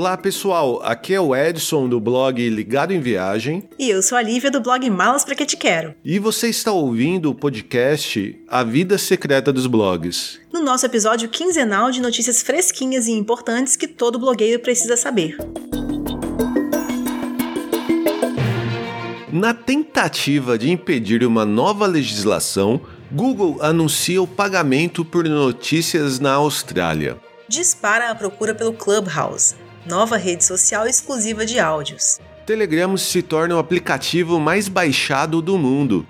Olá pessoal, aqui é o Edson do blog Ligado em Viagem. E eu sou a Lívia do blog Malas Pra Que Te Quero. E você está ouvindo o podcast A Vida Secreta dos Blogs. No nosso episódio quinzenal de notícias fresquinhas e importantes que todo blogueiro precisa saber. Na tentativa de impedir uma nova legislação, Google anuncia o pagamento por notícias na Austrália. Dispara a procura pelo Clubhouse, nova rede social exclusiva de áudios. Telegram se torna o aplicativo mais baixado do mundo.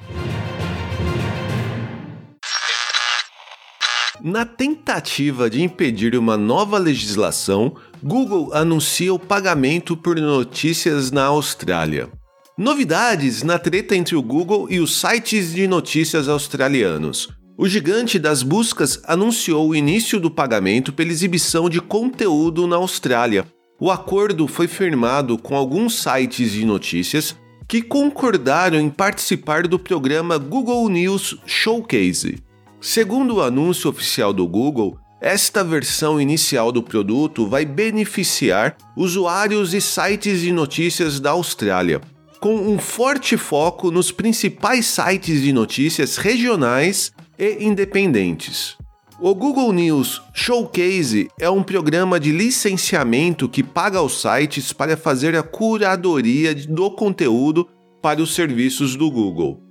Na tentativa de impedir uma nova legislação, Google anuncia o pagamento por notícias na Austrália. Novidades na treta entre o Google e os sites de notícias australianos. O gigante das buscas anunciou o início do pagamento pela exibição de conteúdo na Austrália, o acordo foi firmado com alguns sites de notícias que concordaram em participar do programa Google News Showcase. Segundo o anúncio oficial do Google, esta versão inicial do produto vai beneficiar usuários e sites de notícias da Austrália, com um forte foco nos principais sites de notícias regionais e independentes. O Google News Showcase é um programa de licenciamento que paga aos sites para fazer a curadoria do conteúdo para os serviços do Google.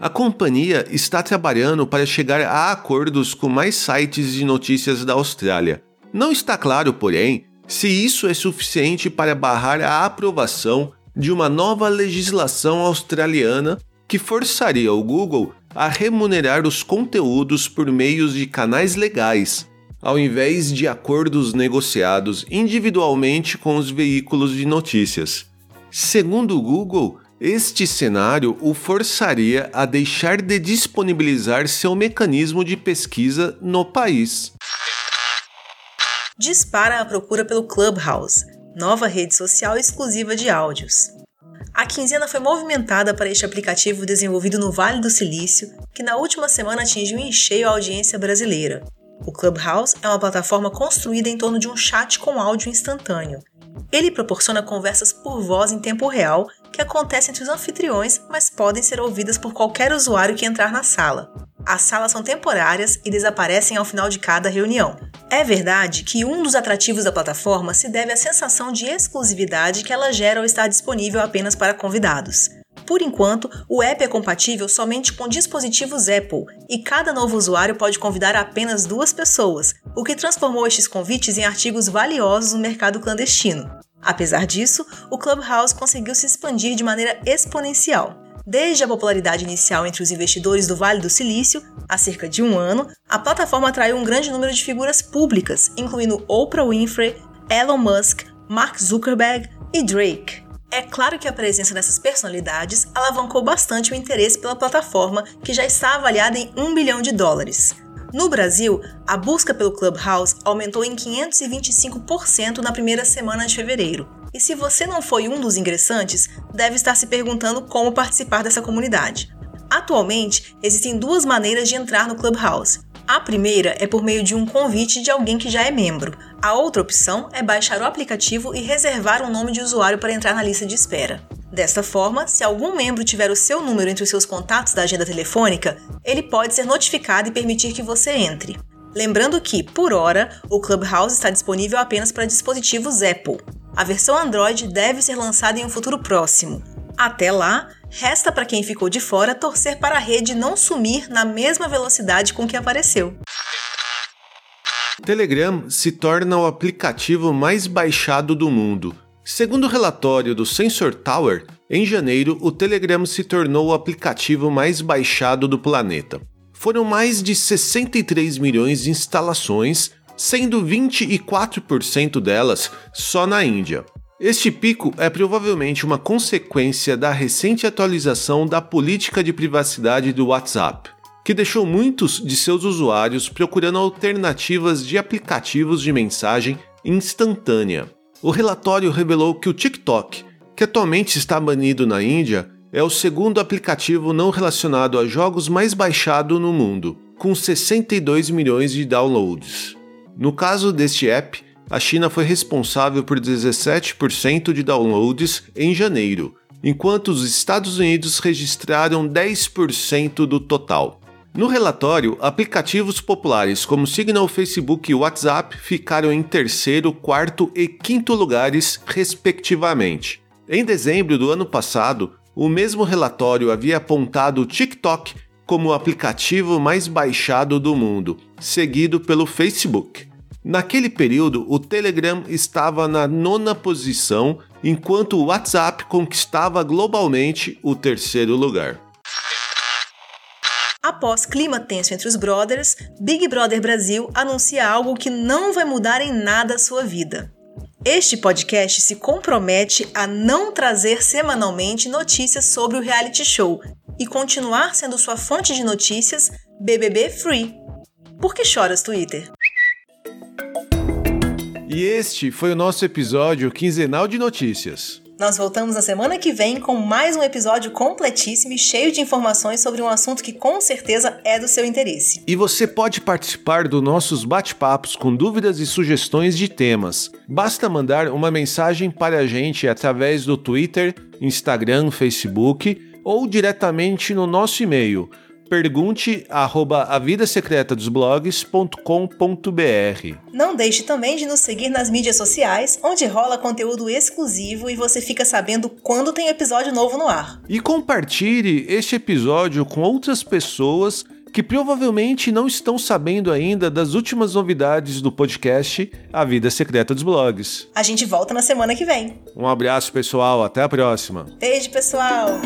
A companhia está trabalhando para chegar a acordos com mais sites de notícias da Austrália. Não está claro, porém, se isso é suficiente para barrar a aprovação de uma nova legislação australiana que forçaria o Google a remunerar os conteúdos por meios de canais legais, ao invés de acordos negociados individualmente com os veículos de notícias. Segundo o Google, este cenário o forçaria a deixar de disponibilizar seu mecanismo de pesquisa no país. Dispara a procura pelo Clubhouse, nova rede social exclusiva de áudios. A quinzena foi movimentada para este aplicativo desenvolvido no Vale do Silício, que na última semana atingiu em cheio a audiência brasileira. O Clubhouse é uma plataforma construída em torno de um chat com áudio instantâneo. Ele proporciona conversas por voz em tempo real que acontecem entre os anfitriões, mas podem ser ouvidas por qualquer usuário que entrar na sala. As salas são temporárias e desaparecem ao final de cada reunião. É verdade que um dos atrativos da plataforma se deve à sensação de exclusividade que ela gera ao estar disponível apenas para convidados. Por enquanto, o app é compatível somente com dispositivos Apple e cada novo usuário pode convidar apenas duas pessoas, o que transformou estes convites em artigos valiosos no mercado clandestino. Apesar disso, o Clubhouse conseguiu se expandir de maneira exponencial. Desde a popularidade inicial entre os investidores do Vale do Silício, há cerca de um ano, a plataforma atraiu um grande número de figuras públicas, incluindo Oprah Winfrey, Elon Musk, Mark Zuckerberg e Drake. É claro que a presença dessas personalidades alavancou bastante o interesse pela plataforma, que já está avaliada em 1 bilhão de dólares. No Brasil, a busca pelo Clubhouse aumentou em 525% na primeira semana de fevereiro, e se você não foi um dos ingressantes, deve estar se perguntando como participar dessa comunidade. Atualmente, existem duas maneiras de entrar no Clubhouse. A primeira é por meio de um convite de alguém que já é membro. A outra opção é baixar o aplicativo e reservar um nome de usuário para entrar na lista de espera. Desta forma, se algum membro tiver o seu número entre os seus contatos da agenda telefônica, ele pode ser notificado e permitir que você entre. Lembrando que, por hora, o Clubhouse está disponível apenas para dispositivos Apple. A versão Android deve ser lançada em um futuro próximo. Até lá, resta para quem ficou de fora torcer para a rede não sumir na mesma velocidade com que apareceu. Telegram se torna o aplicativo mais baixado do mundo. Segundo o relatório do Sensor Tower, em janeiro o Telegram se tornou o aplicativo mais baixado do planeta. Foram mais de 63 milhões de instalações sendo 24% delas só na Índia. Este pico é provavelmente uma consequência da recente atualização da política de privacidade do WhatsApp, que deixou muitos de seus usuários procurando alternativas de aplicativos de mensagem instantânea. O relatório revelou que o TikTok, que atualmente está banido na Índia, é o segundo aplicativo não relacionado a jogos mais baixado no mundo, com 62 milhões de downloads. No caso deste app, A China foi responsável por 17% de downloads em janeiro, enquanto os Estados Unidos registraram 10% do total. No relatório, aplicativos populares como Signal, Facebook e WhatsApp ficaram em terceiro, quarto e quinto lugares, respectivamente. Em dezembro do ano passado, o mesmo relatório havia apontado o TikTok como o aplicativo mais baixado do mundo, seguido pelo Facebook. Naquele período, o Telegram estava na nona posição, enquanto o WhatsApp conquistava globalmente o terceiro lugar. Após clima tenso entre os brothers, Big Brother Brasil anuncia algo que não vai mudar em nada a sua vida. Este podcast se compromete a não trazer semanalmente notícias sobre o reality show e continuar sendo sua fonte de notícias BBB Free. Por que choras, Twitter? E este foi o nosso episódio quinzenal de notícias. Nós voltamos na semana que vem com mais um episódio completíssimo e cheio de informações sobre um assunto que com certeza é do seu interesse. E você pode participar dos nossos bate-papos com dúvidas e sugestões de temas. Basta mandar uma mensagem para a gente através do Twitter, Instagram, Facebook ou diretamente no nosso e-mail pergunte arroba avidasecretadosblogs.com.br. Não deixe também de nos seguir nas mídias sociais, onde rola conteúdo exclusivo e você fica sabendo quando tem episódio novo no ar. E compartilhe este episódio com outras pessoas que provavelmente não estão sabendo ainda das últimas novidades do podcast A Vida Secreta dos Blogs. A gente volta na semana que vem. Um abraço, pessoal. Até a próxima. Beijo, pessoal.